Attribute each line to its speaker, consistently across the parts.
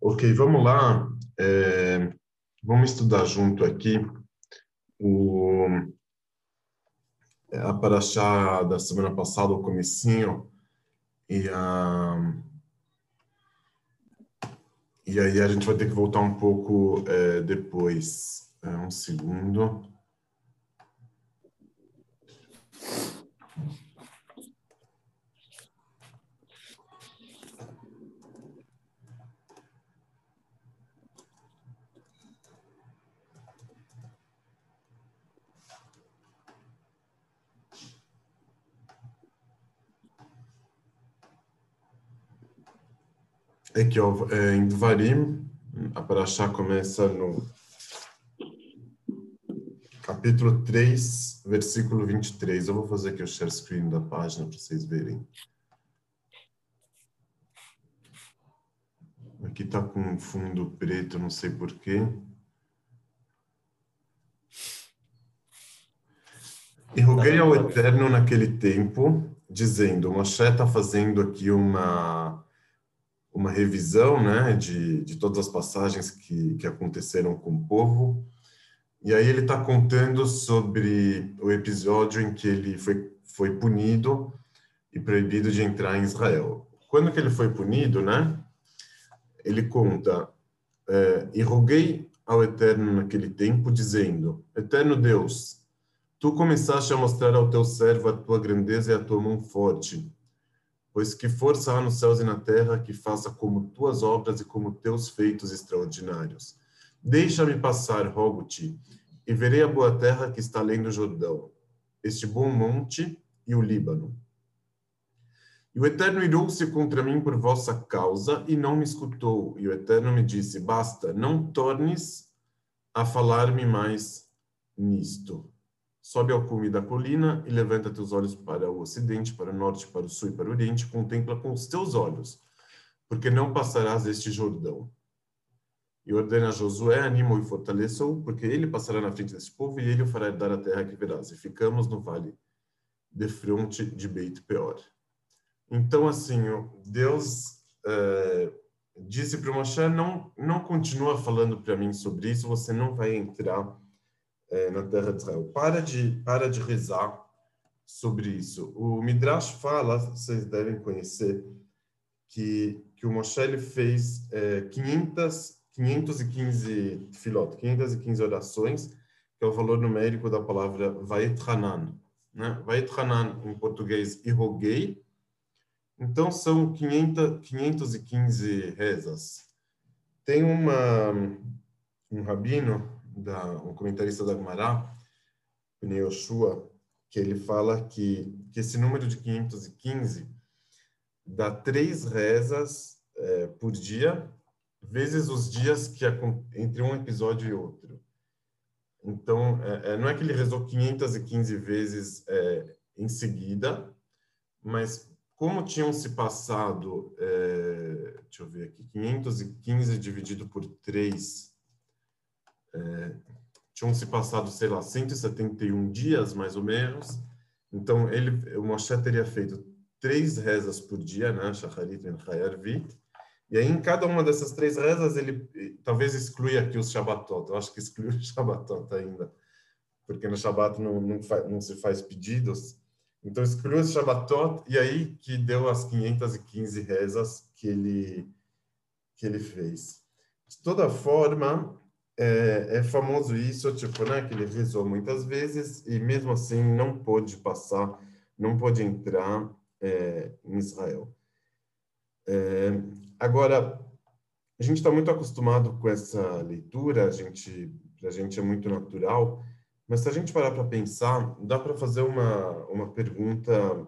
Speaker 1: Ok, vamos lá. É, vamos estudar junto aqui o, a paraxá da semana passada, o comecinho, e, a, e aí a gente vai ter que voltar um pouco é, depois. É, um segundo. Aqui, é, em Dvarim, a Parashá começa no capítulo 3, versículo 23. Eu vou fazer aqui o share screen da página para vocês verem. Aqui está com fundo preto, não sei porquê. E roguei ao Eterno naquele tempo, dizendo, Moshe está fazendo aqui uma uma revisão né, de, de todas as passagens que, que aconteceram com o povo. E aí ele está contando sobre o episódio em que ele foi, foi punido e proibido de entrar em Israel. Quando que ele foi punido, né? Ele conta, é, e roguei ao Eterno naquele tempo, dizendo, Eterno Deus, tu começaste a mostrar ao teu servo a tua grandeza e a tua mão forte, Pois que força há nos céus e na terra que faça como tuas obras e como teus feitos extraordinários. Deixa-me passar, rogo-te, e verei a boa terra que está além do Jordão, este bom monte e o Líbano. E o Eterno irou-se contra mim por vossa causa e não me escutou. E o Eterno me disse: Basta, não tornes a falar-me mais nisto. Sobe ao cume da colina e levanta teus olhos para o ocidente, para o norte, para o sul e para o oriente, contempla com os teus olhos, porque não passarás este Jordão. E ordena a Josué, anima-o e fortaleça-o, porque ele passará na frente desse povo e ele o fará herdar a terra que verás. E ficamos no vale de fronte de Beit Peor. Então, assim, Deus é, disse para o não, não continua falando para mim sobre isso, você não vai entrar é, na terra de Israel. Para de, para de rezar sobre isso. O Midrash fala, vocês devem conhecer, que, que o Moshe ele fez é, 500, 515 filot, 515 orações, que é o valor numérico da palavra Vaetranan. Né? Vaetranan, em português, e roguei. Então, são 500, 515 rezas. Tem uma, um rabino da, um comentarista da Gemara, Yoshua, que ele fala que, que esse número de 515 dá três rezas é, por dia, vezes os dias que entre um episódio e outro. Então, é, é, não é que ele rezou 515 vezes é, em seguida, mas como tinham se passado, é, deixa eu ver aqui, 515 dividido por 3 é, tinham se passado, sei lá, 171 dias, mais ou menos. Então, ele, o Moshe teria feito três rezas por dia, né? Shacharit e. E aí, em cada uma dessas três rezas, ele talvez exclui aqui os Shabbatot. Eu acho que exclui o Shabbatot ainda, porque no Shabbat não, não, faz, não se faz pedidos. Então, excluiu os Shabbatot, e aí que deu as 515 rezas que ele, que ele fez. De toda forma, é, é, famoso isso, tipo, né, que ele rezou muitas vezes e mesmo assim não pôde passar, não pôde entrar é, em Israel. É, agora, a gente está muito acostumado com essa leitura, a gente, a gente é muito natural, mas se a gente parar para pensar, dá para fazer uma, uma pergunta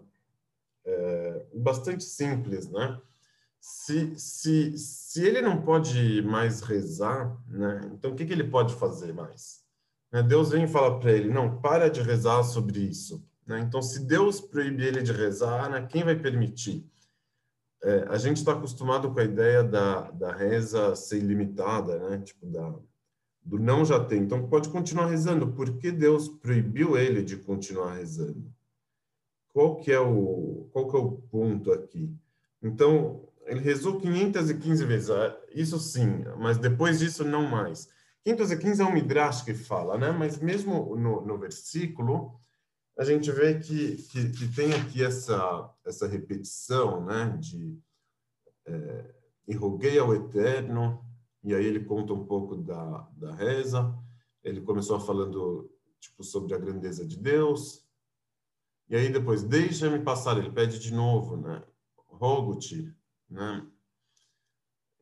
Speaker 1: é, bastante simples, né? Se, se, se ele não pode mais rezar, né, então o que, que ele pode fazer mais? Né, Deus vem e fala para ele, não, para de rezar sobre isso. Né? Então, se Deus proíbe ele de rezar, né, quem vai permitir? É, a gente está acostumado com a ideia da, da reza ser ilimitada, né? tipo, da, do não já tem. Então, pode continuar rezando. Por que Deus proibiu ele de continuar rezando? Qual que é o, qual que é o ponto aqui? Então, ele rezou 515 vezes, é, isso sim, mas depois disso não mais. 515 é um midrash que fala, né? Mas mesmo no, no versículo, a gente vê que, que, que, tem aqui essa, essa repetição, né? De é, e roguei ao Eterno, e aí ele conta um pouco da, da reza, ele começou falando tipo sobre a grandeza de Deus, e aí depois, deixa-me passar, ele pede de novo, né? Rogo-te, né?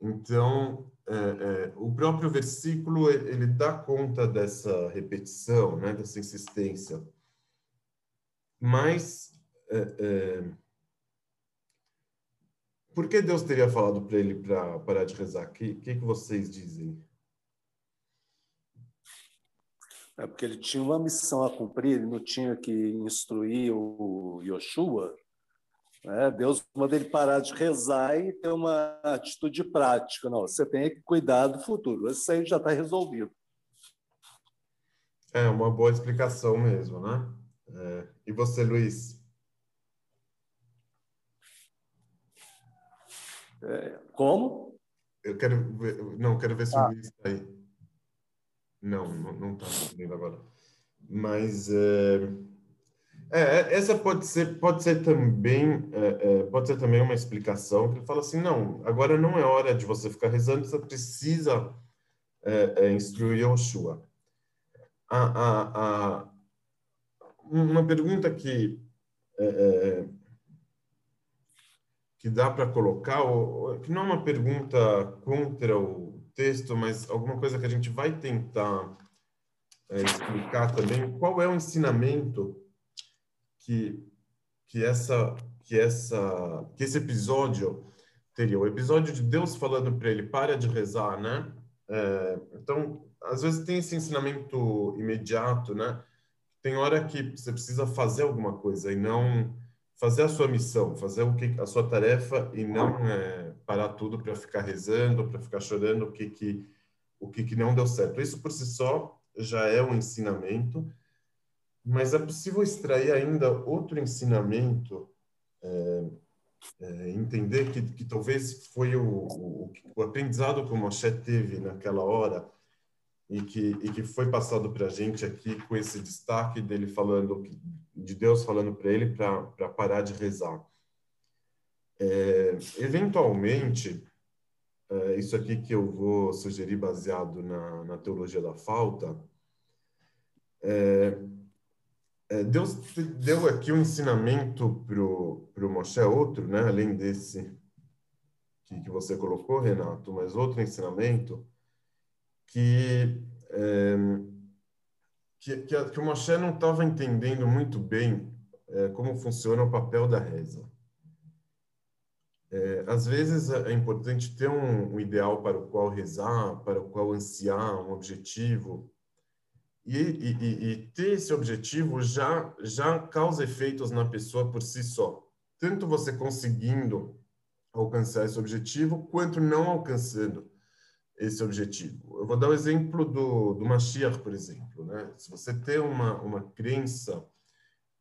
Speaker 1: Então, é, é, o próprio versículo, ele dá conta dessa repetição, né? Dessa insistência. Mas, é, é por que Deus teria falado para ele para parar de rezar? O que, que, que vocês dizem?
Speaker 2: É porque ele tinha uma missão a cumprir, ele não tinha que instruir o Yoshua. Né? Deus manda ele parar de rezar e ter uma atitude prática. Não, você tem que cuidar do futuro. Isso aí já está resolvido.
Speaker 1: É uma boa explicação mesmo, né? É. E você, Luiz?
Speaker 2: É, como?
Speaker 1: Eu quero ver, não, quero ver se ah. o Luiz está aí. Não, não está agora. Mas é, é, é, essa pode ser, pode ser também, é, é, pode ser também uma explicação que ele fala assim, não, agora não é hora de você ficar rezando, você precisa é, instruir Yoshua. A, a, a, uma pergunta que que dá para colocar, que não é uma pergunta contra o texto, mas alguma coisa que a gente vai tentar é, explicar também, qual é o ensinamento que que essa que essa que esse episódio teria o episódio de Deus falando para ele para de rezar, né? É, então às vezes tem esse ensinamento imediato, né? Tem hora que você precisa fazer alguma coisa e não fazer a sua missão, fazer o que a sua tarefa e não é, parar tudo para ficar rezando, para ficar chorando o que que o que que não deu certo. Isso por si só já é um ensinamento, mas é possível extrair ainda outro ensinamento, é, é, entender que, que talvez foi o, o, o aprendizado que o Moshe teve naquela hora e que, e que foi passado para a gente aqui com esse destaque dele falando, de Deus falando para ele para parar de rezar. É, eventualmente, é, isso aqui que eu vou sugerir baseado na, na teologia da falta, é, Deus deu aqui um ensinamento para o Moshe, outro, né, além desse que, que você colocou, Renato, mas outro ensinamento, que, é, que, que, que, o Moshe não estava entendendo muito bem é, como funciona o papel da reza. É, às vezes é importante ter um, um, ideal para o qual rezar, para o qual ansiar, um objetivo. E, e, e, ter esse objetivo já, já causa efeitos na pessoa por si só. Tanto você conseguindo alcançar esse objetivo, quanto não alcançando esse objetivo. Eu vou dar o exemplo do, do Mashiach, por exemplo. Né? Se você tem uma, uma crença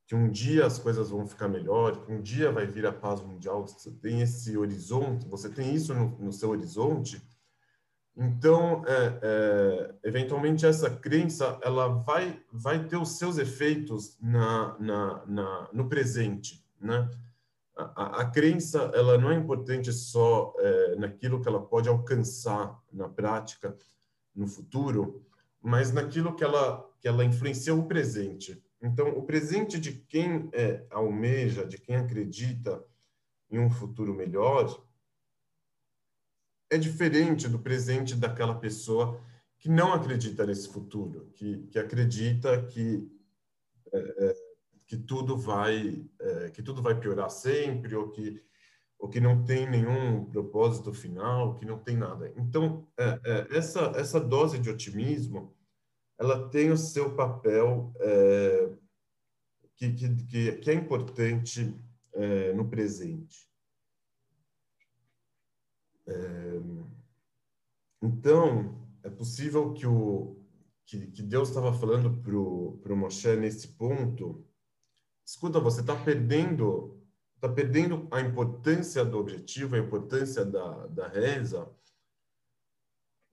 Speaker 1: que um dia as coisas vão ficar melhor, que um dia vai vir a paz mundial, você tem esse horizonte, você tem isso no, no seu horizonte, então, é, é, eventualmente, essa crença ela vai, vai ter os seus efeitos na, na, na no presente. Né? a, a, crença ela não é importante só é, naquilo que ela pode alcançar na prática no futuro, mas naquilo que ela que ela influencia o presente. Então, o presente de quem é, almeja, de quem acredita em um futuro melhor, é diferente do presente daquela pessoa que não acredita nesse futuro, que, que acredita que é, é que tudo vai é, que tudo vai piorar sempre ou que ou que não tem nenhum propósito final, que não tem nada. Então é, é, essa essa dose de otimismo ela tem o seu papel é, que, que, que, é importante no presente. É, então é possível que o que, que Deus estava falando para o Moshe nesse ponto escuta, você está perdendo, está perdendo a importância do objetivo, a importância da, da reza,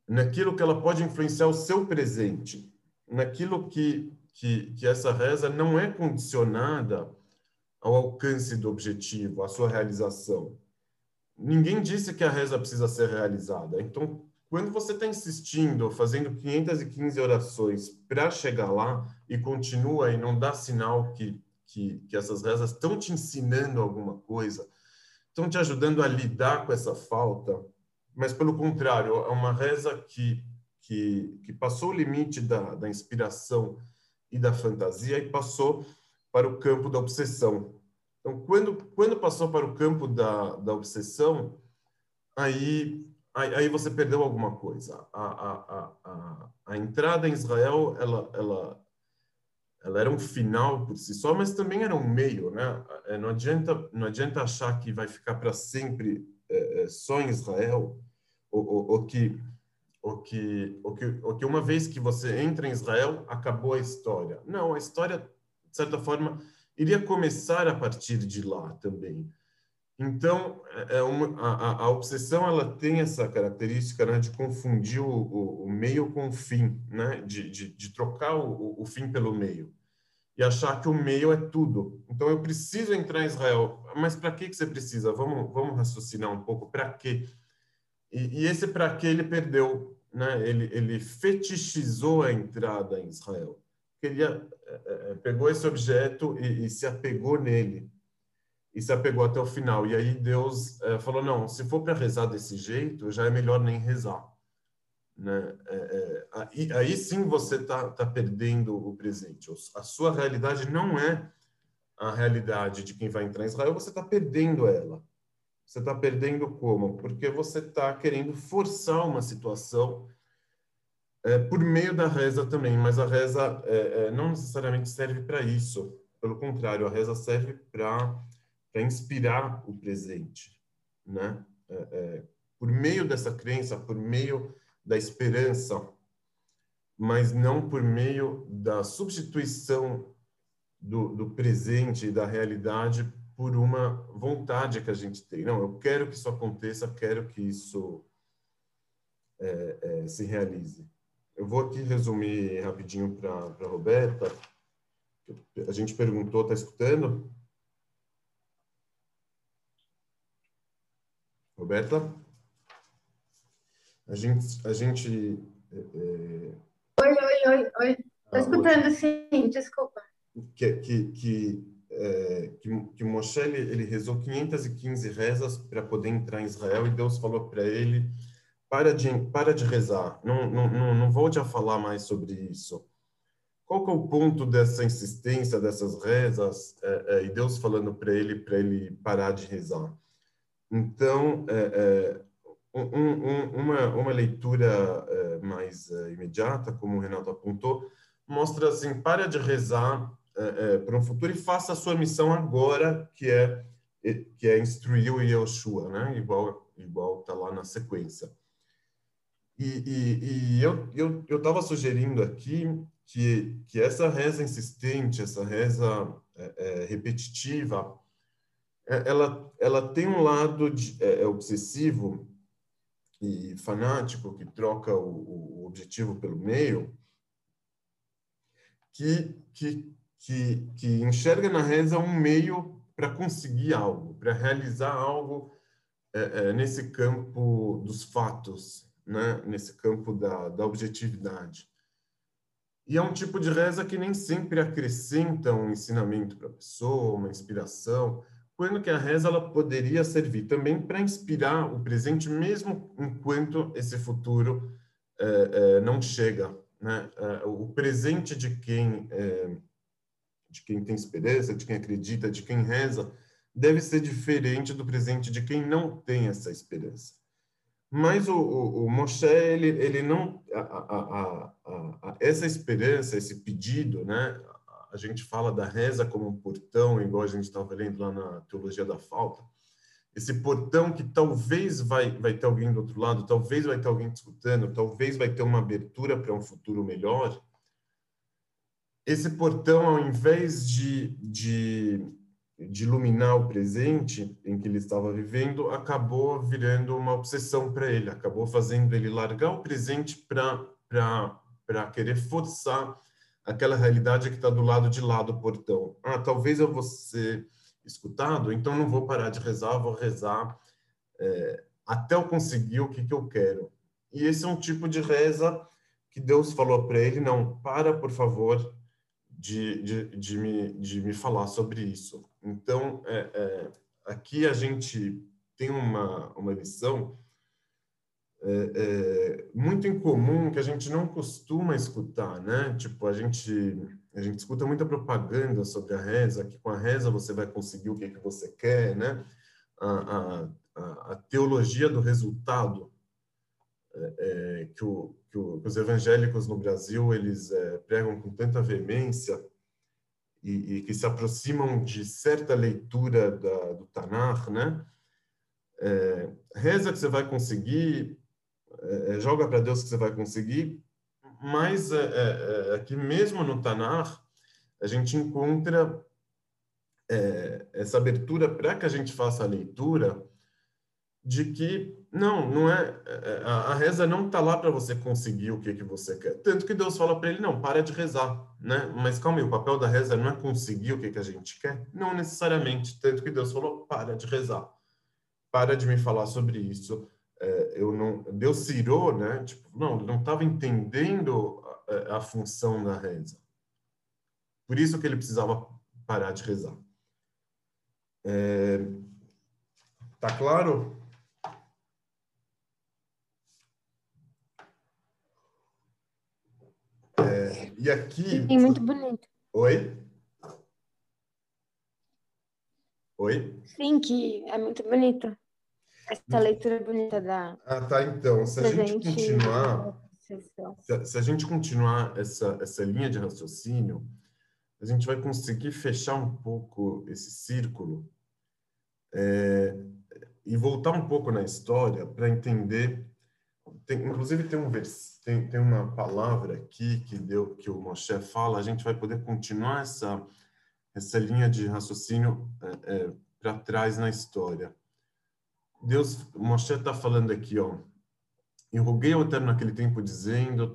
Speaker 1: naquilo que ela pode influenciar o seu presente, naquilo que, que, que essa reza não é condicionada ao alcance do objetivo, à sua realização. Ninguém disse que a reza precisa ser realizada. Então, quando você está insistindo, fazendo 515 orações para chegar lá e continua e não dá sinal que, que, que essas rezas estão te ensinando alguma coisa, estão te ajudando a lidar com essa falta, mas pelo contrário, é uma reza que, que, que passou o limite da, da inspiração e da fantasia e passou para o campo da obsessão. Então, quando, quando passou para o campo da, da obsessão, aí, aí, aí você perdeu alguma coisa. A, a, a, a, entrada em Israel, ela, ela, ela era um final por si só, mas também era um meio, né? É, não adianta, não adianta achar que vai ficar para sempre é, é, só em Israel, ou, ou, ou, que, ou, que, ou, que, ou que uma vez que você entra em Israel, acabou a história. Não, a história, de certa forma, iria começar a partir de lá também. Então, é, é uma, a, a, obsessão ela tem essa característica né, de confundir o, o, o, meio com o fim, né, de, de, de trocar o, o, fim pelo meio e achar que o meio é tudo. Então, eu preciso entrar em Israel, mas para que que você precisa? Vamos vamos raciocinar um pouco. Para quê? E, e esse para quê ele perdeu, né? Ele ele fetichizou a entrada em Israel. Queria é, é, pegou esse objeto e, e se apegou nele e se apegou até o final. E aí Deus é, falou: não, se for para rezar desse jeito, já é melhor nem rezar. Né? É, é, aí, aí, sim você está tá perdendo o presente. A sua realidade não é a realidade de quem vai entrar em Israel, você está perdendo ela. Você está perdendo como? Porque você está querendo forçar uma situação é, por meio da reza também, mas a reza é, é, não necessariamente serve para isso. Pelo contrário, a reza serve para inspirar o presente, né? É, é, por meio dessa crença, por meio da esperança, mas não por meio da substituição do, do presente e da realidade por uma vontade que a gente tem. Não, eu quero que isso aconteça, quero que isso é, se realize. Eu vou aqui resumir rapidinho para a Roberta. A gente perguntou, está escutando? Roberta? A gente. A gente
Speaker 3: é... é oi, oi, oi, oi. Estou ah, escutando, sim, desculpa.
Speaker 1: Que, que, que, é, que, que Moshe ele, ele rezou 515 rezas para poder entrar em Israel e Deus falou para ele para de, para de rezar, não, não, não, não volte a falar mais sobre isso. Qual que é o ponto dessa insistência, dessas rezas, é, é, e Deus falando para ele, para ele parar de rezar? Então, é, é um, um, uma, uma leitura é, mais é, imediata, como o Renato apontou, mostra assim, para de rezar para um futuro e faça a sua missão agora, que é que é instruir o Yeshua, né? Igual igual está lá na sequência. E, e, e eu eu eu estava sugerindo aqui que que essa reza insistente, essa reza é, é, repetitiva, é, ela ela tem um lado de, é, é, obsessivo e fanático que troca o, o objetivo pelo meio, que que que, que enxerga na reza um meio para conseguir algo, para realizar algo é, é, nesse campo dos fatos, né, nesse campo da, da objetividade. E é um tipo de reza que nem sempre acrescenta um ensinamento para a pessoa, uma inspiração, quando que a reza ela poderia servir também para inspirar o presente, mesmo enquanto esse futuro é, é, não chega. Né? É, o presente de quem, de quem tem esperança, de quem acredita, de quem reza, deve ser diferente do presente de quem não tem essa esperança. Mas o, o, o Moshe, ele, ele não. A, a, a, essa esperança, esse pedido, né? A gente fala da reza como um portão, igual a gente estava lendo lá na Teologia da Falta. Esse portão que talvez vai, vai ter alguém do outro lado, talvez vai ter alguém discutindo, talvez vai ter uma abertura para um futuro melhor. Esse portão, ao invés de, de de iluminar o presente em que ele estava vivendo, acabou virando uma obsessão para ele, acabou fazendo ele largar o presente para querer forçar aquela realidade que está do lado de lá do portão. Ah, talvez eu vou ser escutado, então não vou parar de rezar, vou rezar é, até eu conseguir o que, que eu quero. E esse é um tipo de reza que Deus falou para ele, não, para, por favor, de, de, de, me, de me falar sobre isso. Então, é, é, aqui a gente tem uma, uma lição é, é, muito incomum que a gente não costuma escutar, né? Tipo, a gente a gente escuta muita propaganda sobre a reza, que com a reza você vai conseguir o que, que você quer, né? A, a, a teologia do resultado é, é, que, o, que, o, que, os evangélicos no Brasil eles é, pregam com tanta veemência e, e, que se aproximam de certa leitura da, do Tanar, né? Reza que você vai conseguir, é, é, joga para Deus que você vai conseguir, mas é, é, é, aqui mesmo no Tanar, a gente encontra essa abertura para que a gente faça a leitura de que não, não é a, a reza não está lá para você conseguir o que que você quer. Tanto que Deus fala para ele não, para de rezar, né? Mas calma aí, o papel da reza não é conseguir o que que a gente quer, não necessariamente. Tanto que Deus falou para de rezar, para de me falar sobre isso eu não Deus cirou, né? Tipo, não, ele não estava entendendo a, a, função da reza. Por isso que ele precisava parar de rezar. É, tá claro? É, e aqui.
Speaker 3: Sim, muito bonito.
Speaker 1: Oi? Oi?
Speaker 3: Sim, que é muito bonito. Essa leitura bonita da.
Speaker 1: Ah, tá. Então, se a gente continuar. Se, se a gente continuar essa, essa linha de raciocínio, a gente vai conseguir fechar um pouco esse círculo é, e voltar um pouco na história para entender. Tem, inclusive tem um vers, tem, tem uma palavra aqui que deu que o Moshe fala. A gente vai poder continuar essa essa linha de raciocínio é, é, para trás na história. Deus, Moshe está falando aqui, ó. E roguei ao Eterno naquele tempo, dizendo,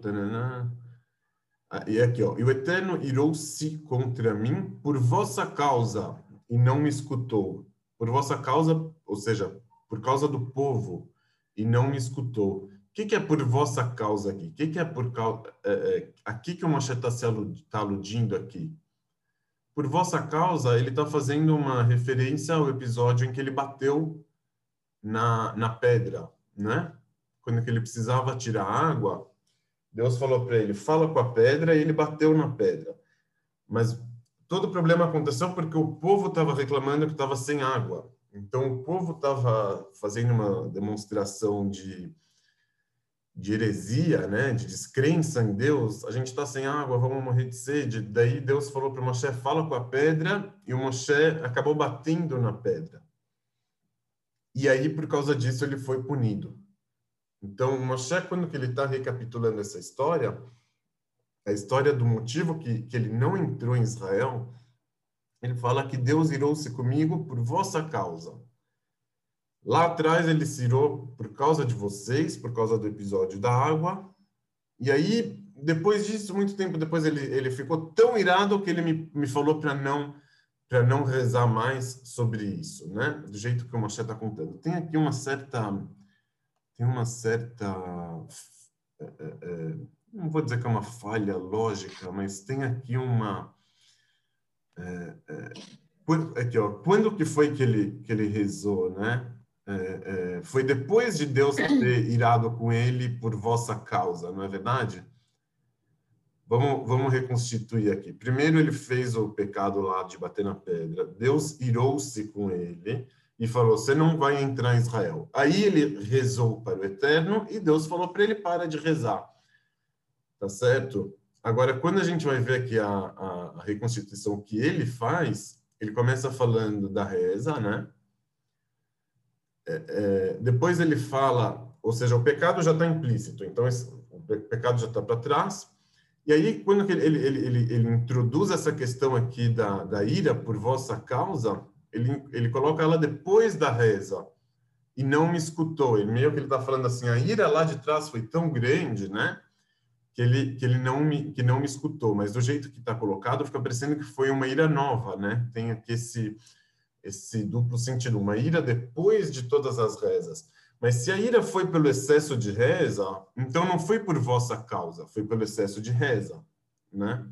Speaker 1: ah, e aqui, ó, e o Eterno irou-se contra mim por vossa causa e não me escutou. Por vossa causa, ou seja, por causa do povo e não me escutou. O que, que é por vossa causa aqui? O que, que é por causa? É, é, aqui que o Moshe está alud, tá aludindo aqui. Por vossa causa, ele está fazendo uma referência ao episódio em que ele bateu na, na pedra, né? Quando ele precisava tirar água, Deus falou para ele, fala com a pedra, e ele bateu na pedra. Mas todo o problema aconteceu porque o povo estava reclamando que estava sem água. Então o povo estava fazendo uma demonstração de, de heresia, né, de descrença em Deus. A gente está sem água, vamos morrer de sede. Daí Deus falou para Moshe, fala com a pedra, e o Moshe acabou batendo na pedra. E aí, por causa disso, ele foi punido. Então, Moshe, quando ele está recapitulando essa história, a história do motivo que, que ele não entrou em Israel, ele fala que Deus irou-se comigo por vossa causa. Lá atrás ele se irou por causa de vocês, por causa do episódio da água. E aí, depois disso, muito tempo depois, ele, ele ficou tão irado que ele me, me falou para não para não rezar mais sobre isso, né? Do jeito que o Moshe está contando. Tem aqui uma certa, tem uma certa, é, é, é, não vou dizer que é uma falha lógica, mas tem aqui uma, é, é, aqui ó, quando que foi que ele que ele rezou, né? É, foi depois de Deus ter irado com ele por vossa causa, não é verdade? Vamos, vamos reconstituir aqui. Primeiro, ele fez o pecado lá de bater na pedra. Deus irou-se com ele e falou: Você não vai entrar em Israel. Aí ele rezou para o Eterno e Deus falou para ele: Para de rezar. Tá certo? Agora, quando a gente vai ver aqui a, a, reconstituição que ele faz, ele começa falando da reza, né? É, é, depois ele fala, ou seja, o pecado já está implícito, então esse, o pecado já está para trás. E aí, quando ele, ele, ele, ele, introduz essa questão aqui da, da ira por vossa causa, ele, ele coloca ela depois da reza e não me escutou. Ele meio que ele está falando assim, a ira lá de trás foi tão grande, né? Que ele, que ele não me que não me escutou, mas do jeito que está colocado fica parecendo que foi uma ira nova, né? Tem aqui esse esse duplo sentido, uma ira depois de todas as rezas. Mas se a ira foi pelo excesso de reza, então não foi por vossa causa, foi pelo excesso de reza, né?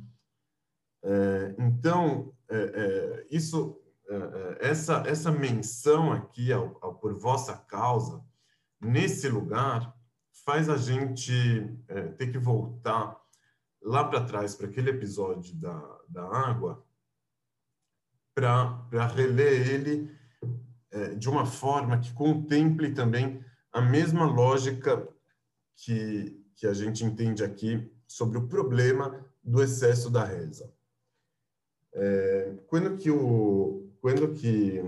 Speaker 1: É, então é, é, isso é, é, essa essa menção aqui ao, ao, por vossa causa nesse lugar faz a gente é, ter que voltar lá para trás para aquele episódio da, da água para reler ele de uma forma que contemple também a mesma lógica que, que a gente entende aqui sobre o problema do excesso da reza. É, quando que o quando que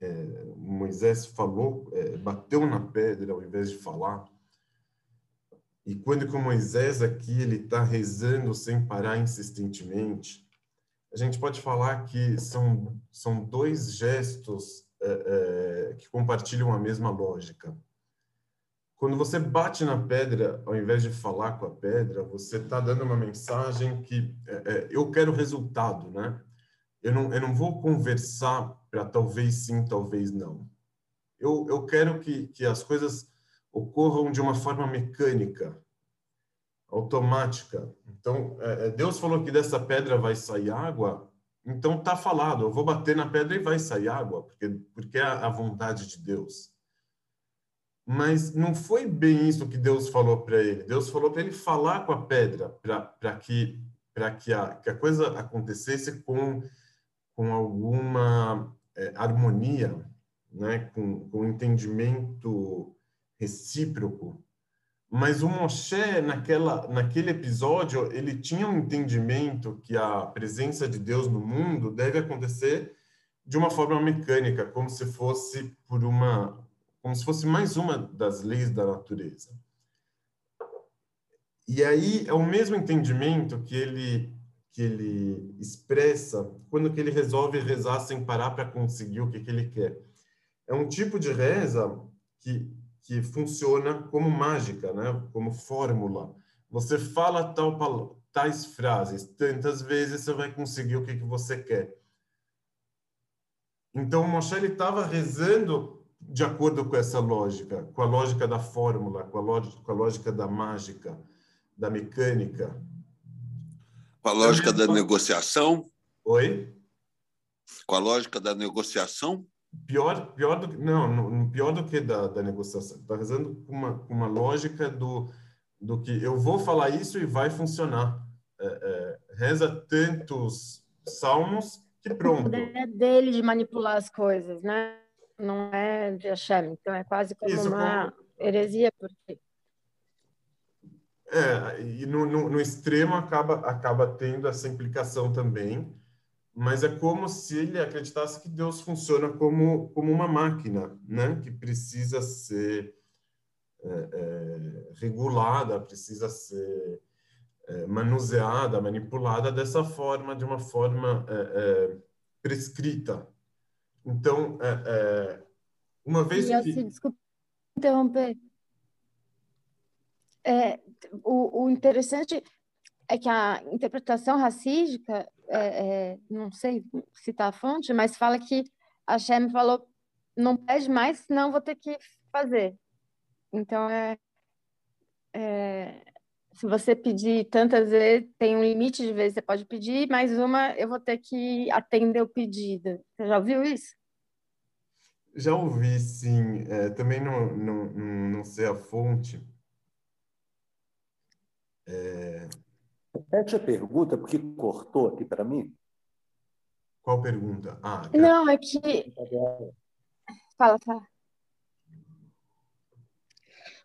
Speaker 1: é, Moisés falou, é, bateu na pedra ao invés de falar, e quando que o Moisés aqui ele está rezando sem parar insistentemente, a gente pode falar que são, são dois gestos é, é, que compartilham a mesma lógica. Quando você bate na pedra, ao invés de falar com a pedra, você está dando uma mensagem que é, é, eu quero resultado, né? Eu não, eu não vou conversar para talvez sim, talvez não. Eu, eu quero que, que as coisas ocorram de uma forma mecânica, automática. Então, é, é, Deus falou que dessa pedra vai sair água, então tá falado, eu vou bater na pedra e vai sair água, porque, porque é a vontade de Deus. Mas não foi bem isso que Deus falou para ele. Deus falou para ele falar com a pedra, para que, pra que, a, que a coisa acontecesse com, com alguma é, harmonia, né? com, com entendimento recíproco mas o Moshe, naquela, naquele episódio, ele tinha um entendimento que a presença de Deus no mundo deve acontecer de uma forma mecânica, como se fosse por uma, como se fosse mais uma das leis da natureza. E aí é o mesmo entendimento que ele que ele expressa quando que ele resolve rezar sem parar para conseguir o que, que ele quer. É um tipo de reza que que funciona como mágica, né? como fórmula. Você fala tal, tais frases tantas vezes, você vai conseguir o que, que você quer. Então, o Moshe estava rezando de acordo com essa lógica, com a lógica da fórmula, com a lógica, com a lógica da mágica, da mecânica.
Speaker 4: Com a lógica da negociação?
Speaker 1: Oi?
Speaker 4: Com a lógica da negociação?
Speaker 1: Pior, pior do que não, pior do que da, da negociação. Está rezando com uma, com uma lógica do, do que eu vou falar isso e vai funcionar. É, é, reza tantos salmos que pronto.
Speaker 3: É dele de manipular as coisas, né? Não é de Hashem. Então é quase como isso, uma como... heresia, porque
Speaker 1: é, e no, no, no, extremo acaba, acaba tendo essa implicação também, mas é como se ele acreditasse que Deus funciona como, como uma máquina, né? que precisa ser é, é, regulada, precisa ser é, manuseada, manipulada dessa forma, de uma forma é, é, prescrita. Então, é, uma vez
Speaker 3: e que... Desculpa interromper. o, o interessante é que a interpretação racídica é, é, não sei citar a fonte, mas fala que a Shem falou, não pede mais, senão vou ter que fazer. Então, é, é, se você pedir tantas vezes, tem um limite de vezes você pode pedir, mais uma eu vou ter que atender o pedido. Você já ouviu isso?
Speaker 1: Já ouvi, sim. É, também não, não, não sei a fonte.
Speaker 2: É, Repete a pergunta, porque cortou aqui para mim.
Speaker 1: Qual pergunta? Ah,
Speaker 3: tá. Não, é que. Fala, fala.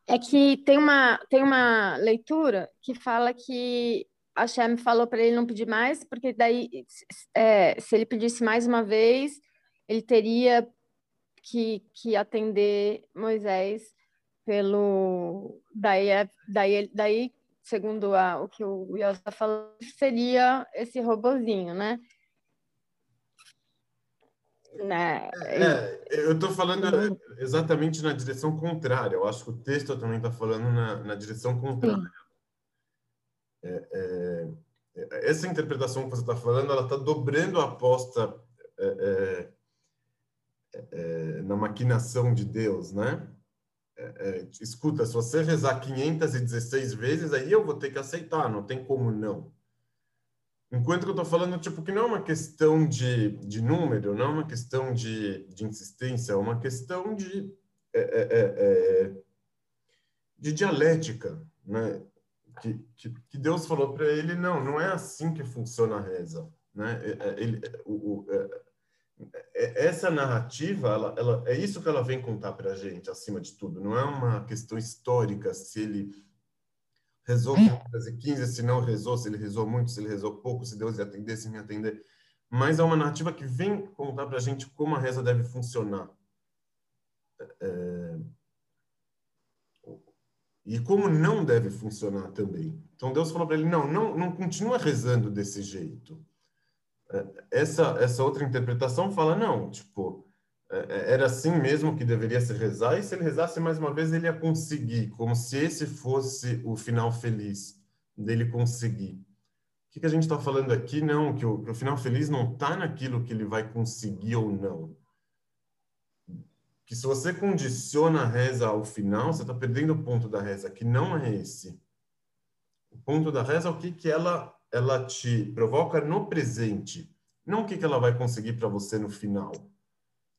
Speaker 3: É que tem uma, tem uma leitura que fala que a Shem falou para ele não pedir mais, porque daí, é, se ele pedisse mais uma vez, ele teria que, que atender Moisés pelo. Daí, é, daí, daí segundo a, o que o Yos está falando, seria esse robozinho, né? Né?
Speaker 1: É, eu estou falando exatamente na direção contrária. Eu acho que o texto também está falando na, na, direção contrária. É, é, é, essa interpretação que você está falando, ela está dobrando a aposta é, é, na maquinação de Deus, né? Escuta, se você rezar 516 vezes, aí eu vou ter que aceitar, não tem como não. Enquanto que eu estou falando, tipo, que não é uma questão de, de número, não é uma questão de, de insistência, é uma questão de, é, é, é, é de dialética, né? Que, que, que Deus falou para ele, não, não é assim que funciona a reza, né? É, é, ele, o, o, essa narrativa, ela, ela, é isso que ela vem contar para a gente, acima de tudo. Não é uma questão histórica, se ele rezou 15, se não rezou, se ele rezou muito, se ele rezou pouco, se Deus ia atender, se me atender. Mas é uma narrativa que vem contar para a gente como a reza deve funcionar. É... E como não deve funcionar também. Então Deus falou para ele: não, não, não continua rezando desse jeito. É, essa, essa outra interpretação fala: não, tipo, é, é, era assim mesmo que deveria se rezar, e se ele rezasse mais uma vez, ele ia conseguir, como se esse fosse o final feliz dele conseguir. O que, que a gente está falando aqui? Não, que o, que o final feliz não está naquilo que ele vai conseguir ou não. Que se você condiciona a reza ao final, você está perdendo o ponto da reza, que não é esse. O ponto da reza é o que, que ela, ela te provoca no presente, não o que, que ela vai conseguir para você no final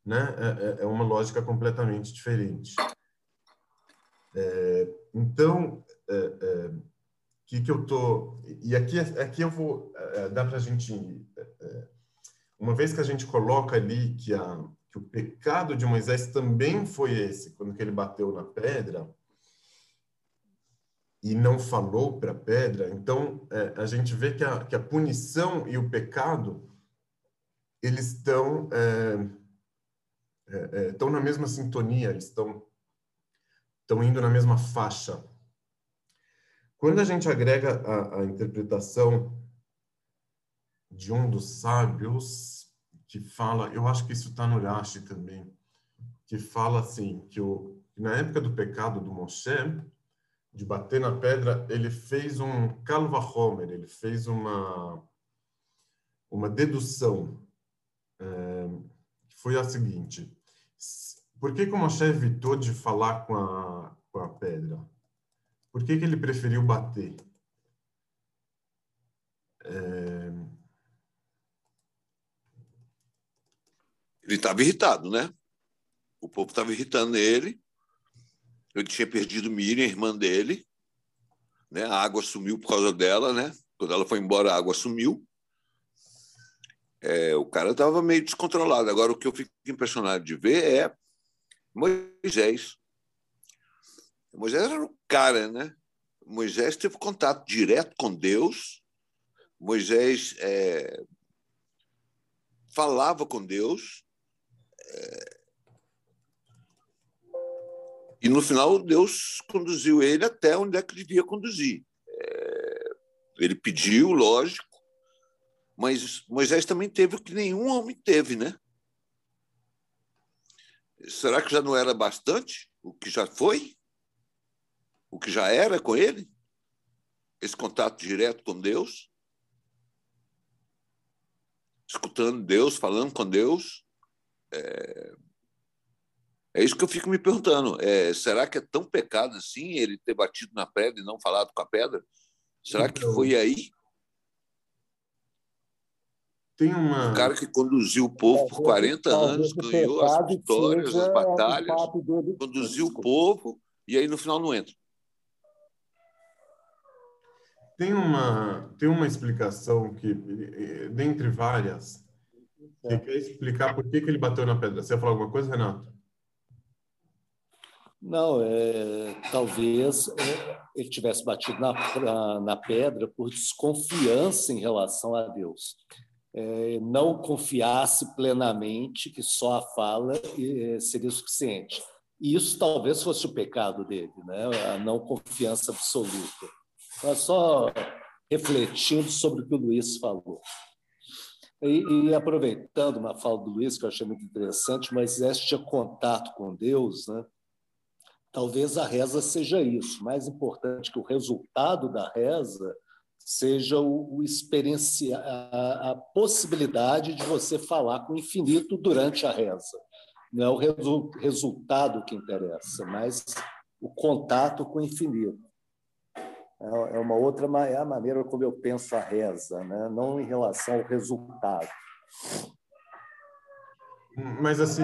Speaker 1: né? É, é, é uma lógica completamente diferente. É, então, é, é, que que eu tô e aqui aqui eu vou é, dá para a gente uma vez que a gente coloca ali que a que o pecado de Moisés também foi esse quando ele bateu na pedra e não falou para a pedra então a gente vê que a, que a punição e o pecado eles estão estão é, é, na mesma sintonia, eles estão estão indo na mesma faixa. Quando a gente agrega a, a interpretação de um dos sábios que fala, eu acho que isso está no Rashi também, que fala assim que o na época do pecado do Moshe, de bater na pedra, ele fez um calva homer, ele fez uma uma dedução é, que foi a seguinte: por que, que o Moshe evitou de falar com a, com a pedra? Por que, que ele preferiu bater? É...
Speaker 4: Ele estava irritado, né? O povo estava irritando ele. Ele tinha perdido Miriam, irmã dele. Né? A água sumiu por causa dela, né? Quando ela foi embora, a água sumiu. É, o cara estava meio descontrolado. Agora, o que eu fico impressionado de ver é Moisés. Moisés era o cara, né? Moisés teve contato direto com Deus. Moisés é, falava com Deus. É, e no final, Deus conduziu ele até onde é que devia conduzir. É, ele pediu, lógico, mas Moisés também teve o que nenhum homem teve, né? Será que já não era bastante o que já foi? O que já era com ele? Esse contato direto com Deus? Escutando Deus, falando com Deus? É, é isso que eu fico me perguntando. É, será que é tão pecado assim ele ter batido na pedra e não falado com a pedra? Será que então, foi aí?
Speaker 1: Tem uma...
Speaker 4: Um cara que conduziu o povo por 40 anos, ganhou as vitórias, as batalhas, conduziu o povo e aí no final não entra.
Speaker 1: Tem uma, tem uma explicação que, dentre várias, que quer explicar por que, que ele bateu na pedra. Você ia falar alguma coisa, Renato?
Speaker 2: Não, é, talvez é, ele tivesse batido na, na, pedra por desconfiança em relação a Deus é, não confiasse plenamente que só a fala é, seria suficiente. E isso talvez fosse o pecado dele, né? a não confiança absoluta. Mas só refletindo sobre o que o Luiz falou. E, e, aproveitando uma fala do Luiz, que eu achei muito interessante, Moisés tinha contato com Deus, né? Talvez a reza seja isso. Mais importante que o resultado da reza seja o, o a, a, possibilidade de você falar com o infinito durante a reza. Não é o resu, resultado que interessa, mas o contato com o infinito. É, é uma outra é a maneira como eu penso a reza, né? não em relação ao resultado.
Speaker 1: Mas, assim,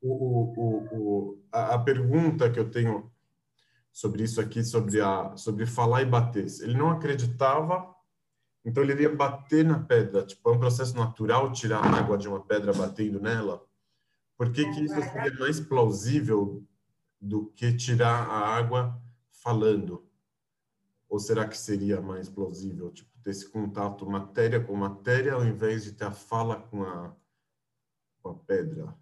Speaker 1: o, o, o, a, a pergunta que eu tenho sobre isso aqui, sobre, a, sobre falar e bater, ele não acreditava, então ele iria bater na pedra. Tipo, é um processo natural tirar água de uma pedra batendo nela? Por que, que isso seria mais plausível do que tirar a água falando? Ou será que seria mais plausível, tipo, ter esse contato matéria com matéria ao invés de ter a fala com a, com a pedra?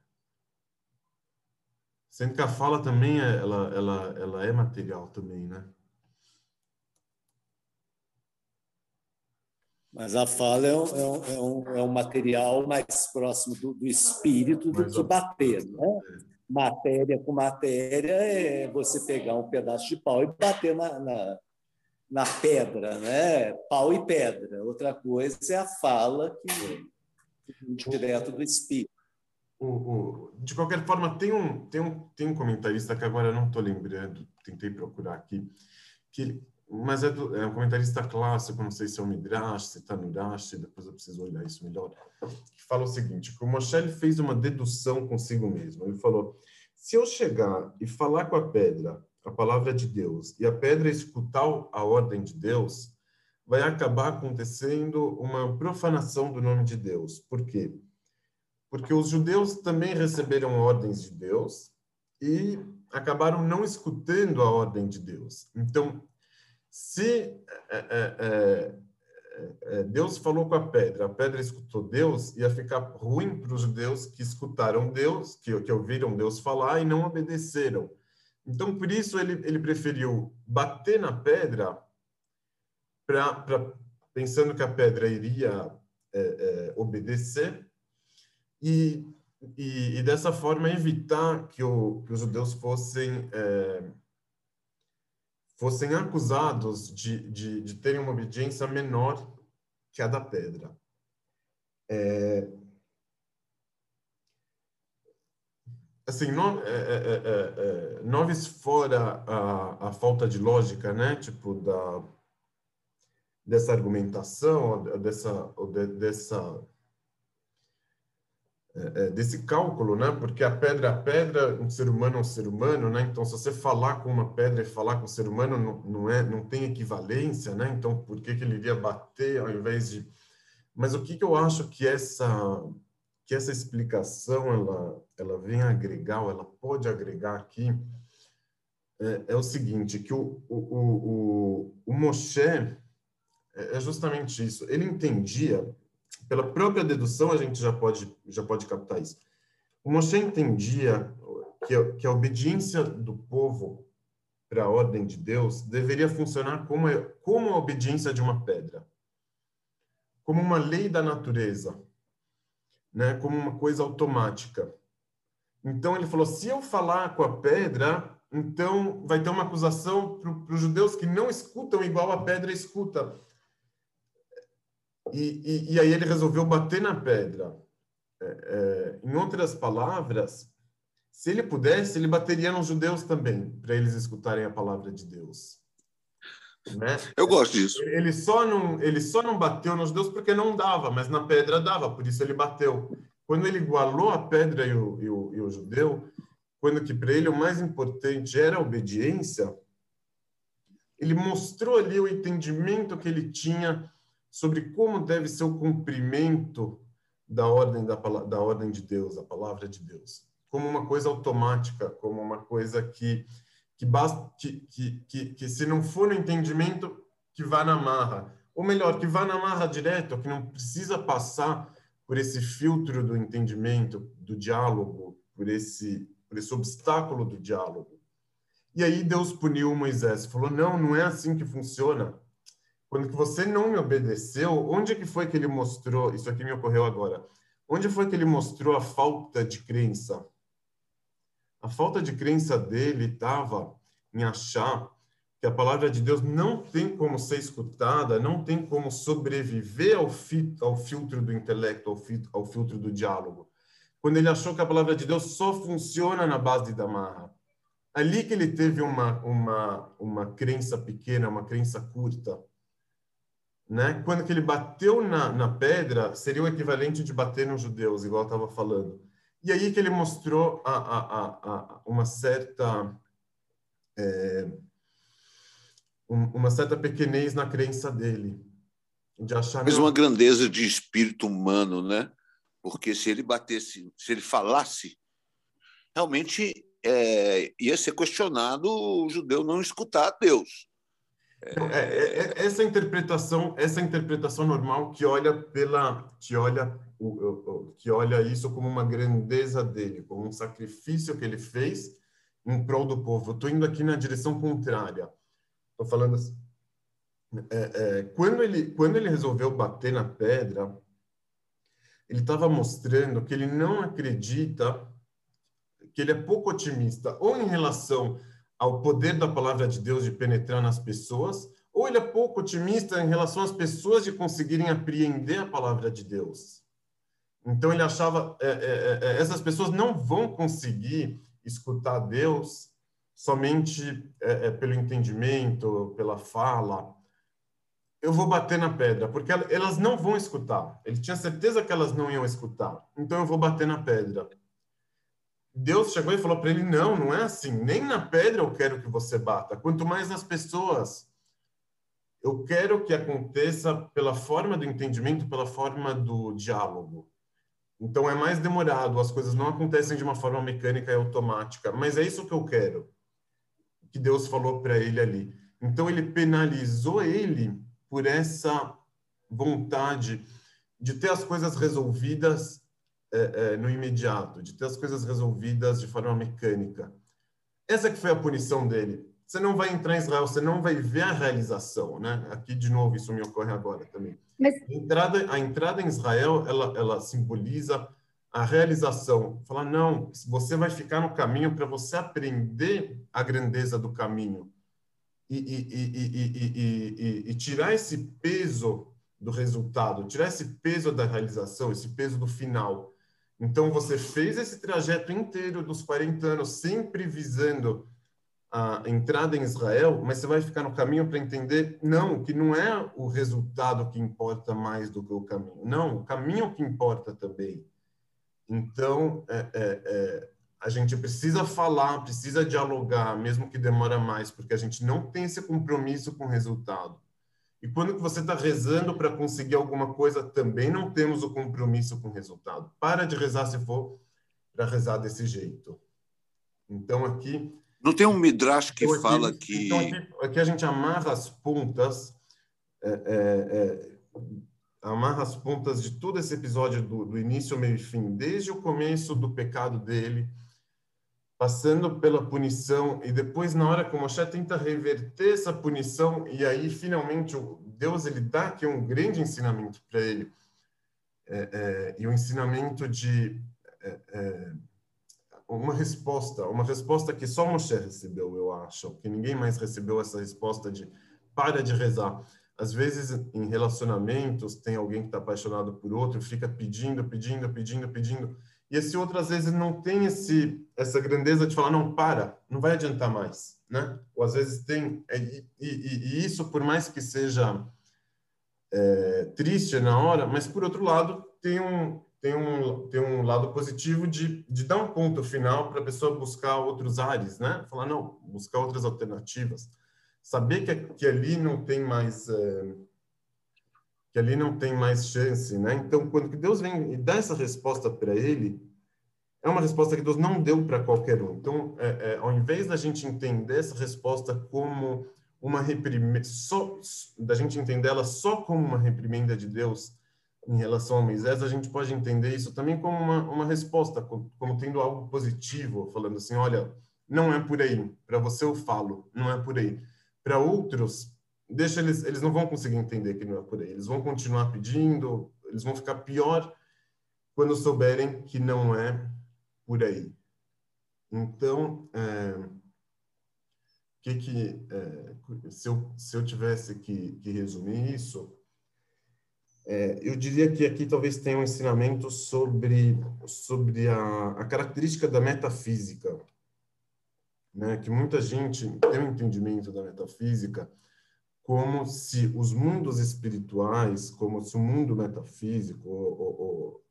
Speaker 1: Sendo que a fala também é, ela, ela, ela é material também, né?
Speaker 2: Mas a fala é um, é um, é um, é material mais próximo do, do espírito do que bater. Né? Matéria com matéria é você pegar um pedaço de pau e bater na, na, na pedra, né? Pau e pedra. Outra coisa é a fala que direto do espírito.
Speaker 1: O, o, de qualquer forma, tem um, tem, um, tem um comentarista que agora não estou lembrando, tentei procurar aqui, que, mas é, do, é um comentarista clássico, não sei se é o Midrash, se está no depois eu preciso olhar isso melhor, que fala o seguinte, que o Moshe fez uma dedução consigo mesmo. Ele falou, se eu chegar e falar com a pedra a palavra de Deus e a pedra escutar a ordem de Deus, vai acabar acontecendo uma profanação do nome de Deus. Por quê? Porque os judeus também receberam ordens de Deus e acabaram não escutando a ordem de Deus. Então, se é, é, é, é Deus falou com a pedra, a pedra escutou Deus, ia ficar ruim para os judeus que escutaram Deus, que, que ouviram Deus falar e não obedeceram. Então, por isso, ele, ele preferiu bater na pedra, pra, pra, pensando que a pedra iria é, é, obedecer, e, e, e, dessa forma evitar que, o, que os judeus fossem, é, fossem acusados de, de, de terem uma obediência menor que a da pedra. É, assim, no, é, é, é, é, noves fora a, a falta de lógica, né? Tipo, da, dessa argumentação, dessa, de, dessa desse cálculo, né? Porque a pedra é a pedra, um ser humano é um ser humano, né? Então, se você falar com uma pedra e falar com um ser humano, não, não é, não tem equivalência, né? Então, por que, que ele iria bater ao invés de? Mas o que, que eu acho que essa que essa explicação ela, ela vem agregar, ou ela pode agregar aqui, é, é o seguinte, que o, o, o, o Moshe é, é justamente isso. Ele entendia, pela própria dedução a gente já pode, já pode captar isso. O Moshe entendia que, a, que a obediência do povo para a ordem de Deus deveria funcionar como, como a obediência de uma pedra, como uma lei da natureza né, como uma coisa automática. Então ele falou: se eu falar com a pedra, então vai ter uma acusação para os judeus que não escutam igual a pedra escuta. E, e, e aí ele resolveu bater na pedra. É, é, em outras palavras, se ele pudesse, ele bateria nos judeus também, para eles escutarem a palavra de Deus. Né?
Speaker 4: Eu gosto disso.
Speaker 1: Ele só, não, ele só não bateu nos judeus porque não dava, mas na pedra dava, por isso ele bateu. Quando ele igualou a pedra e o, e o, e o judeu, quando que para ele o mais importante era a obediência, ele mostrou ali o entendimento que ele tinha sobre como deve ser o cumprimento da ordem da, da ordem de Deus, a palavra de Deus, como uma coisa automática, como uma coisa que que, basta, que, que, que, que se não for no entendimento, que vá na marra. Ou melhor, que vá na marra direto, que não precisa passar por esse filtro do entendimento, do diálogo, por esse, por esse obstáculo do diálogo. E aí Deus puniu Moisés, falou: não, não é assim que funciona. Quando que você não me obedeceu, onde que foi que ele mostrou? Isso aqui me ocorreu agora. Onde foi que ele mostrou a falta de crença? A falta de crença dele estava em achar que a palavra de Deus não tem como ser escutada, não tem como sobreviver ao, fi, ao filtro do intelecto, ao, fi, ao filtro do diálogo. Quando ele achou que a palavra de Deus só funciona na base da marra. Ali que ele teve uma, uma, uma crença pequena, uma crença curta. Né? Quando que ele bateu na, na pedra, seria o equivalente de bater nos judeus, igual eu estava falando. E aí que ele mostrou a, a, a, uma certa é, uma certa pequenez na crença dele.
Speaker 4: De achar Mas uma grandeza de espírito humano, né? Porque se ele batesse, se ele falasse, realmente é, ia ser questionado o judeu não escutar a Deus.
Speaker 1: É, é, é, essa interpretação, essa interpretação normal que olha pela, que olha, que olha isso como uma grandeza dele, como um sacrifício que ele fez em prol do povo. Estou indo aqui na direção contrária. Estou falando assim. É, é, quando, ele, quando ele resolveu bater na pedra, ele estava mostrando que ele não acredita, que ele é pouco otimista, ou em relação ao poder da palavra de Deus de penetrar nas pessoas, ou ele é pouco otimista em relação às pessoas de conseguirem apreender a palavra de Deus. Então ele achava é, é, é, é essas pessoas não vão conseguir escutar Deus somente é, é, pelo entendimento, pela fala, eu vou bater na pedra, porque elas não vão escutar. Ele tinha certeza que elas não iam escutar. Então eu vou bater na pedra. Deus chegou e falou para ele: não, não é assim. Nem na pedra eu quero que você bata. Quanto mais nas pessoas. Eu quero que aconteça pela forma do entendimento, pela forma do diálogo. Então é mais demorado, as coisas não acontecem de uma forma mecânica e automática, mas é isso que eu quero que Deus falou para ele ali. Então ele penalizou ele por essa vontade de ter as coisas resolvidas é, é, no imediato, de ter as coisas resolvidas de forma mecânica. Essa que foi a punição dele. Você não vai entrar em Israel, você não vai ver a realização, né? Aqui de novo isso me ocorre agora também. Mas... A entrada, a entrada em Israel, ela, ela simboliza a realização, falar, não, você vai ficar no caminho para você aprender a grandeza do caminho e, e, e, e, tirar esse peso do resultado, tirar esse peso da realização, esse peso do final. Então, você fez esse trajeto inteiro dos 40 anos, sempre visando a entrada em Israel, mas você vai ficar no caminho para entender, não, que não é o resultado que importa mais do que o caminho. Não, o caminho que importa também. Então, é, é, é, a gente precisa falar, precisa dialogar, mesmo que demora mais, porque a gente não tem esse compromisso com o resultado. E quando você está rezando para conseguir alguma coisa, também não temos o compromisso com o resultado. Para de rezar se for para rezar desse jeito. Então, aqui...
Speaker 4: Não tem um midrash que então, aqui, fala que...
Speaker 1: Então, aqui, aqui, a gente amarra as pontas... É, é, é amarra as pontas de todo esse episódio do, do início, meio e fim, desde o começo do pecado dele, passando pela punição, e depois, na hora que o Moshe tenta reverter essa punição, e aí, finalmente, Deus ele dá aqui um grande ensinamento para ele, é, é, e um ensinamento de é, é, uma resposta, uma resposta que só Moshe recebeu, eu acho, que ninguém mais recebeu essa resposta de para de rezar. Às vezes em relacionamentos tem alguém que está apaixonado por outro fica pedindo pedindo pedindo pedindo e esse outro às vezes não tem esse essa grandeza de falar não para não vai adiantar mais né? Ou às vezes tem é, e, e, e isso por mais que seja é, triste na hora mas por outro lado tem um tem um tem um lado positivo de, de dar um ponto final para a pessoa buscar outros ares né? Falar não buscar outras alternativas saber que, que ali não tem mais é, que ali não tem mais chance, né? Então, quando Deus vem e dá essa resposta para ele, é uma resposta que Deus não deu para qualquer um. Então, é, é, ao invés da gente entender essa resposta como uma reprimenda, só da gente entender ela só como uma reprimenda de Deus em relação a Moisés, a gente pode entender isso também como uma, uma resposta, como, como tendo algo positivo, falando assim, olha, não é por aí. Para você eu falo, não é por aí para outros, deixa eles, eles não vão conseguir entender que não é por aí. Eles vão continuar pedindo, eles vão ficar pior quando souberem que não é por aí. Então, é, que que é, se, eu, se eu tivesse que, que resumir isso, é, eu diria que aqui talvez tenha um ensinamento sobre sobre a, a característica da metafísica, né? Que muita gente tem um entendimento da metafísica como se os mundos espirituais, como se o mundo metafísico, ou, ou, ou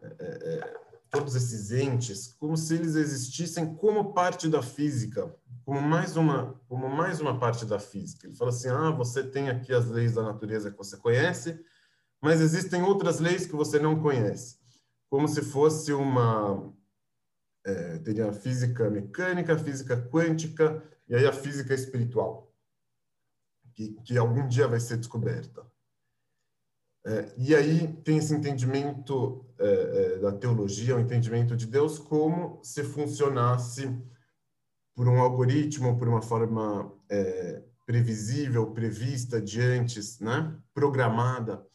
Speaker 1: é, é, é, todos esses entes, como se eles existissem como parte da física, como mais uma, como mais uma parte da física. Ele fala assim: ah, você tem aqui as leis da natureza que você conhece, mas existem outras leis que você não conhece, como se fosse uma é, teria a física mecânica, a física quântica e aí a física espiritual que, que algum dia vai ser descoberta. É, e aí tem esse entendimento é, é, da teologia, o entendimento de Deus como se funcionasse por um algoritmo, por uma forma é, previsível, prevista de antes, né? programada.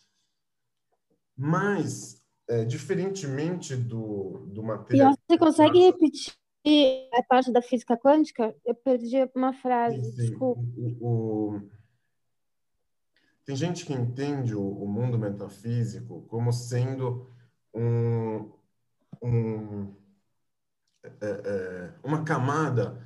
Speaker 1: Mas, é, diferentemente do, do material...
Speaker 3: Você consegue repetir a parte da física quântica? Eu perdi uma frase, sim, sim. desculpa.
Speaker 1: O, o, tem gente que entende o, o mundo metafísico como sendo um, um é, é, uma camada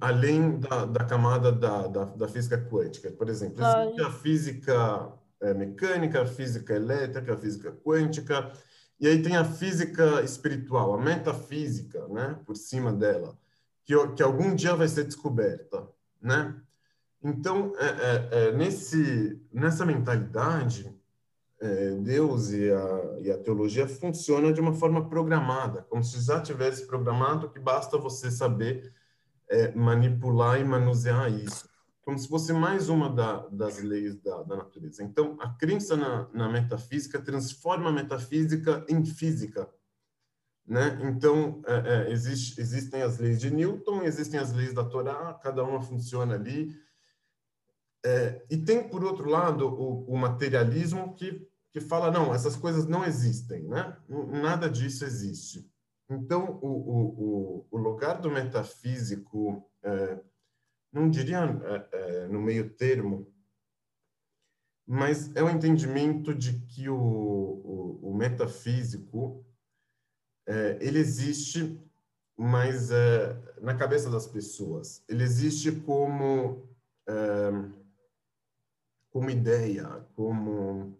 Speaker 1: além da, da camada da, da, da, física quântica. Por exemplo, existe a física é, mecânica, a física elétrica, a física quântica, e aí tem a física espiritual, a metafísica, né, por cima dela, que, que algum dia vai ser descoberta, né? Então, é, é, é, nesse, nessa mentalidade, é, Deus e a, e a teologia funciona de uma forma programada, como se já tivesse programado que basta você saber é, manipular e manusear isso, como se fosse mais uma da, das leis da, da, natureza. Então, a crença na, na metafísica transforma a metafísica em física, né? Então, é, é, existe, existem as leis de Newton, existem as leis da Torá, cada uma funciona ali, é, e tem, por outro lado, o, o, materialismo que, que fala, não, essas coisas não existem, né? Nada disso existe. Então, o, o, o lugar do metafísico, é, não diria é, é, no meio termo, mas é o entendimento de que o, o, metafísico, é, ele existe, mas é, na cabeça das pessoas. Ele existe como como ideia, como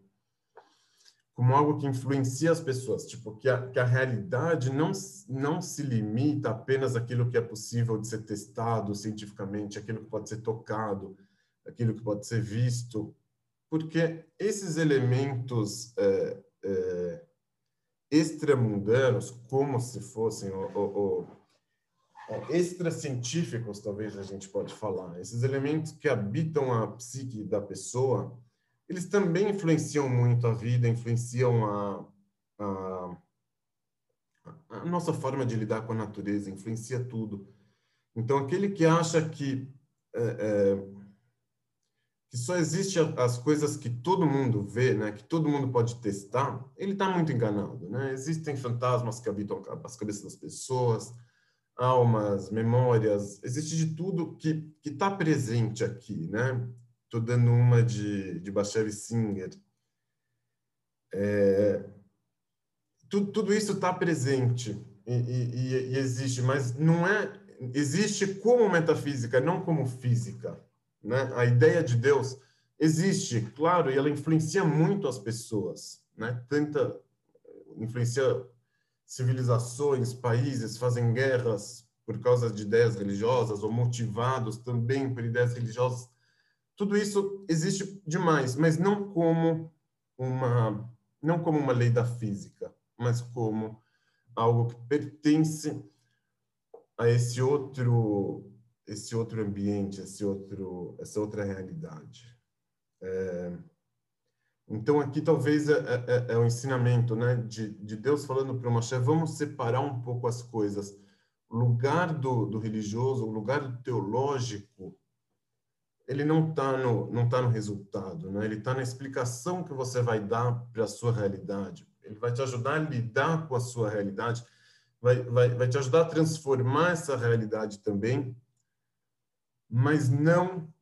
Speaker 1: como algo que influencia as pessoas, tipo que a, que a realidade não não se limita apenas àquilo que é possível de ser testado cientificamente, aquilo que pode ser tocado, aquilo que pode ser visto, porque esses elementos é, é, extramundanos, como se fossem extracientíficos, talvez a gente pode falar. Esses elementos que habitam a psique da pessoa, eles também influenciam muito a vida, influenciam a, a, a nossa forma de lidar com a natureza, influencia tudo. Então, aquele que acha que, é, é, que só existe as coisas que todo mundo vê, né, que todo mundo pode testar, ele está muito enganado. Né? Existem fantasmas que habitam as cabeças das pessoas, almas, memórias, existe de tudo que está presente aqui, né? Estou dando uma de, de Bashev Singer. É, tudo, tudo isso está presente e, e, e, existe, mas não é existe como metafísica, não como física, né? A ideia de Deus existe, claro, e ela influencia muito as pessoas, né? Tanta influencia civilizações, países fazem guerras por causa de ideias religiosas ou motivados também por ideias religiosas. Tudo isso existe demais, mas não como uma não como uma lei da física, mas como algo que pertence a esse outro esse outro ambiente, esse outro essa outra realidade. É, então, aqui talvez é, é, é, é o ensinamento né, de, de Deus falando para o Moshe, vamos separar um pouco as coisas. O lugar do, do religioso, o lugar do teológico, ele não está no não tá no resultado, né? Ele está na explicação que você vai dar para a sua realidade. Ele vai te ajudar a lidar com a sua realidade, vai, vai, vai te ajudar a transformar essa realidade também, mas não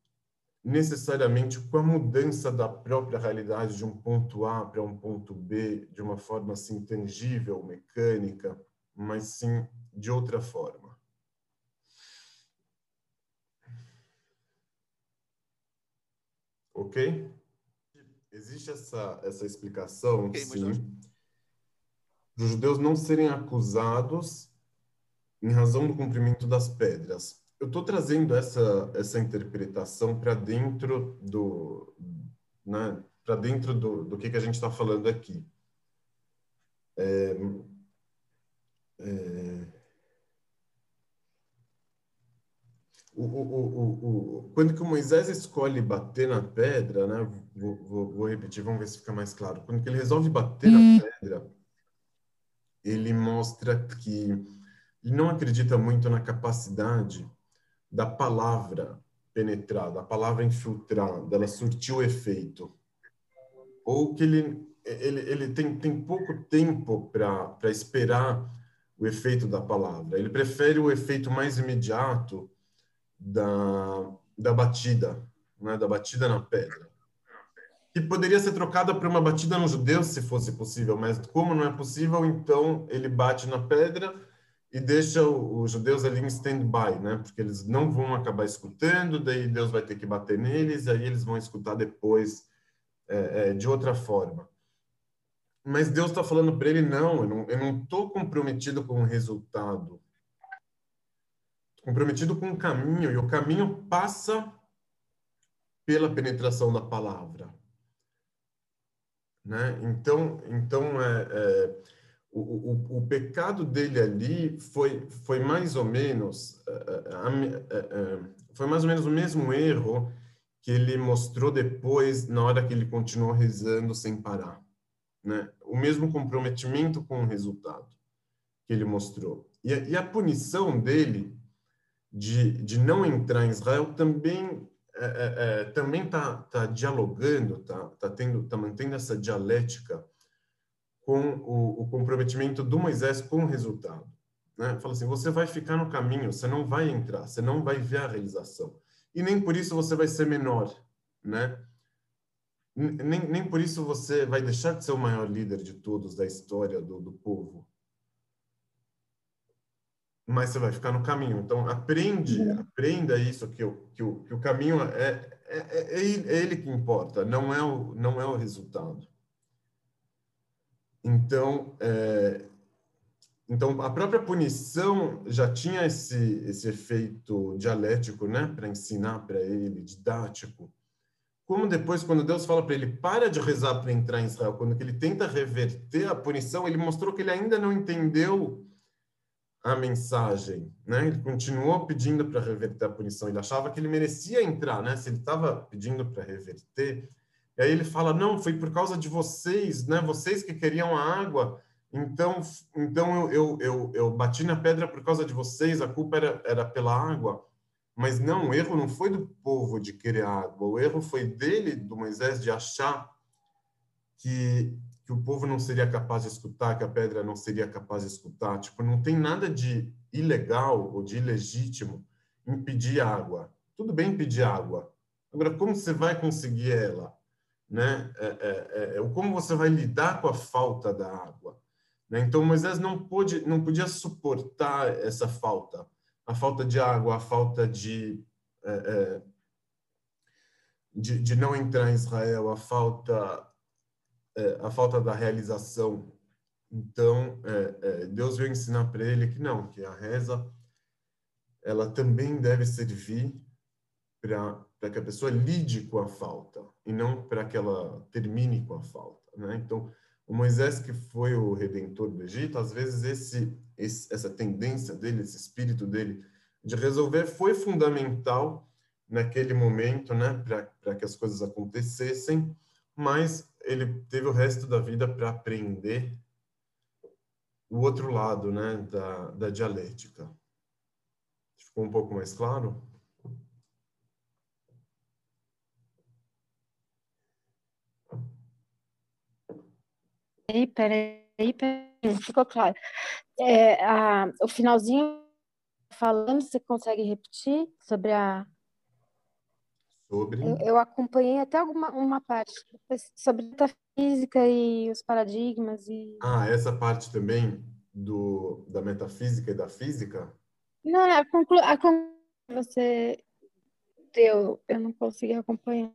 Speaker 1: necessariamente com a mudança da própria realidade de um ponto A para um ponto B de uma forma assim tangível, mecânica, mas sim de outra forma. Ok? Existe essa, essa explicação, okay, sim, dos judeus não serem acusados em razão do cumprimento das pedras eu estou trazendo essa essa interpretação para dentro do né, para dentro do, do que, que a gente está falando aqui. É, é, o, o, o, quando que o Moisés escolhe bater na pedra, né? Vou, vou, vou, repetir, vamos ver se fica mais claro. Quando que ele resolve bater na hum. pedra, ele mostra que ele não acredita muito na capacidade da palavra penetrar, da palavra infiltrar, dela surtir o efeito. Ou que ele, ele, ele tem, tem pouco tempo para esperar o efeito da palavra. Ele prefere o efeito mais imediato da, da batida, né? da batida na pedra. Que poderia ser trocada por uma batida no judeu, se fosse possível, mas como não é possível, então ele bate na pedra e deixa os judeus ali em stand-by, né? Porque eles não vão acabar escutando, daí Deus vai ter que bater neles, aí eles vão escutar depois é, é, de outra forma. Mas Deus está falando para ele não, eu não estou comprometido com o resultado, comprometido com o caminho e o caminho passa pela penetração da palavra, né? Então, então é, é o, o, pecado dele ali foi, foi mais ou menos eh, eh, eh, foi mais ou menos o mesmo erro que ele mostrou depois na hora que ele continuou rezando sem parar, né? O mesmo comprometimento com o resultado que ele mostrou e a, e a punição dele de, de não entrar em Israel também é, é, também tá, tá dialogando, tá, tá tendo, tá mantendo essa dialética com o, o comprometimento do Moisés com o resultado. Né? Fala assim, você vai ficar no caminho, você não vai entrar, você não vai ver a realização. E nem por isso você vai ser menor, né? Nem, nem por isso você vai deixar de ser o maior líder de todos da história do, do povo. Mas você vai ficar no caminho. Então, aprende, uhum. aprenda isso, que o, que o, que o caminho é, é, é, é ele que importa, não é o, não é o resultado. Então, é, então a própria punição já tinha esse, esse efeito dialético, né, para ensinar para ele, didático. Como depois, quando Deus fala para ele, para de rezar para entrar em Israel, quando ele tenta reverter a punição, ele mostrou que ele ainda não entendeu a mensagem, né? Ele continuou pedindo para reverter a punição. Ele achava que ele merecia entrar, né? Se ele estava pedindo para reverter, e aí ele fala: não, foi por causa de vocês, né? Vocês que queriam a água. Então, então eu, eu, eu, eu bati na pedra por causa de vocês. A culpa era, era pela água. Mas não, o erro não foi do povo de querer água. O erro foi dele, do Moisés, de achar que, que o povo não seria capaz de escutar, que a pedra não seria capaz de escutar. Tipo, não tem nada de ilegal ou de ilegítimo em pedir água. Tudo bem pedir água. Agora, como você vai conseguir ela? Né? É, é, é, é como você vai lidar com a falta da água. Né? Então Moisés não pôde, não podia suportar essa falta, a falta de água, a falta de é, é, de, de, não entrar em Israel, a falta a falta da realização. Então Deus veio ensinar para ele que não, que a reza ela também deve servir para que a pessoa lide com a falta e não para que ela termine com a falta, né? Então, o Moisés que foi o redentor do Egito, às vezes esse, esse essa tendência dele, esse espírito dele de resolver foi fundamental naquele momento, né, para que as coisas acontecessem, mas ele teve o resto da vida para aprender o outro lado, né, da, da dialética. Ficou um pouco mais claro?
Speaker 3: Peraí, peraí, ficou claro. É, a, o finalzinho falando, você consegue repetir sobre a.
Speaker 1: Sobre.
Speaker 3: Eu, eu acompanhei até alguma uma parte sobre a física e os paradigmas e.
Speaker 1: Ah, essa parte também do da metafísica e da física?
Speaker 3: Não, a conclu, a conclu você deu, eu não consegui acompanhar.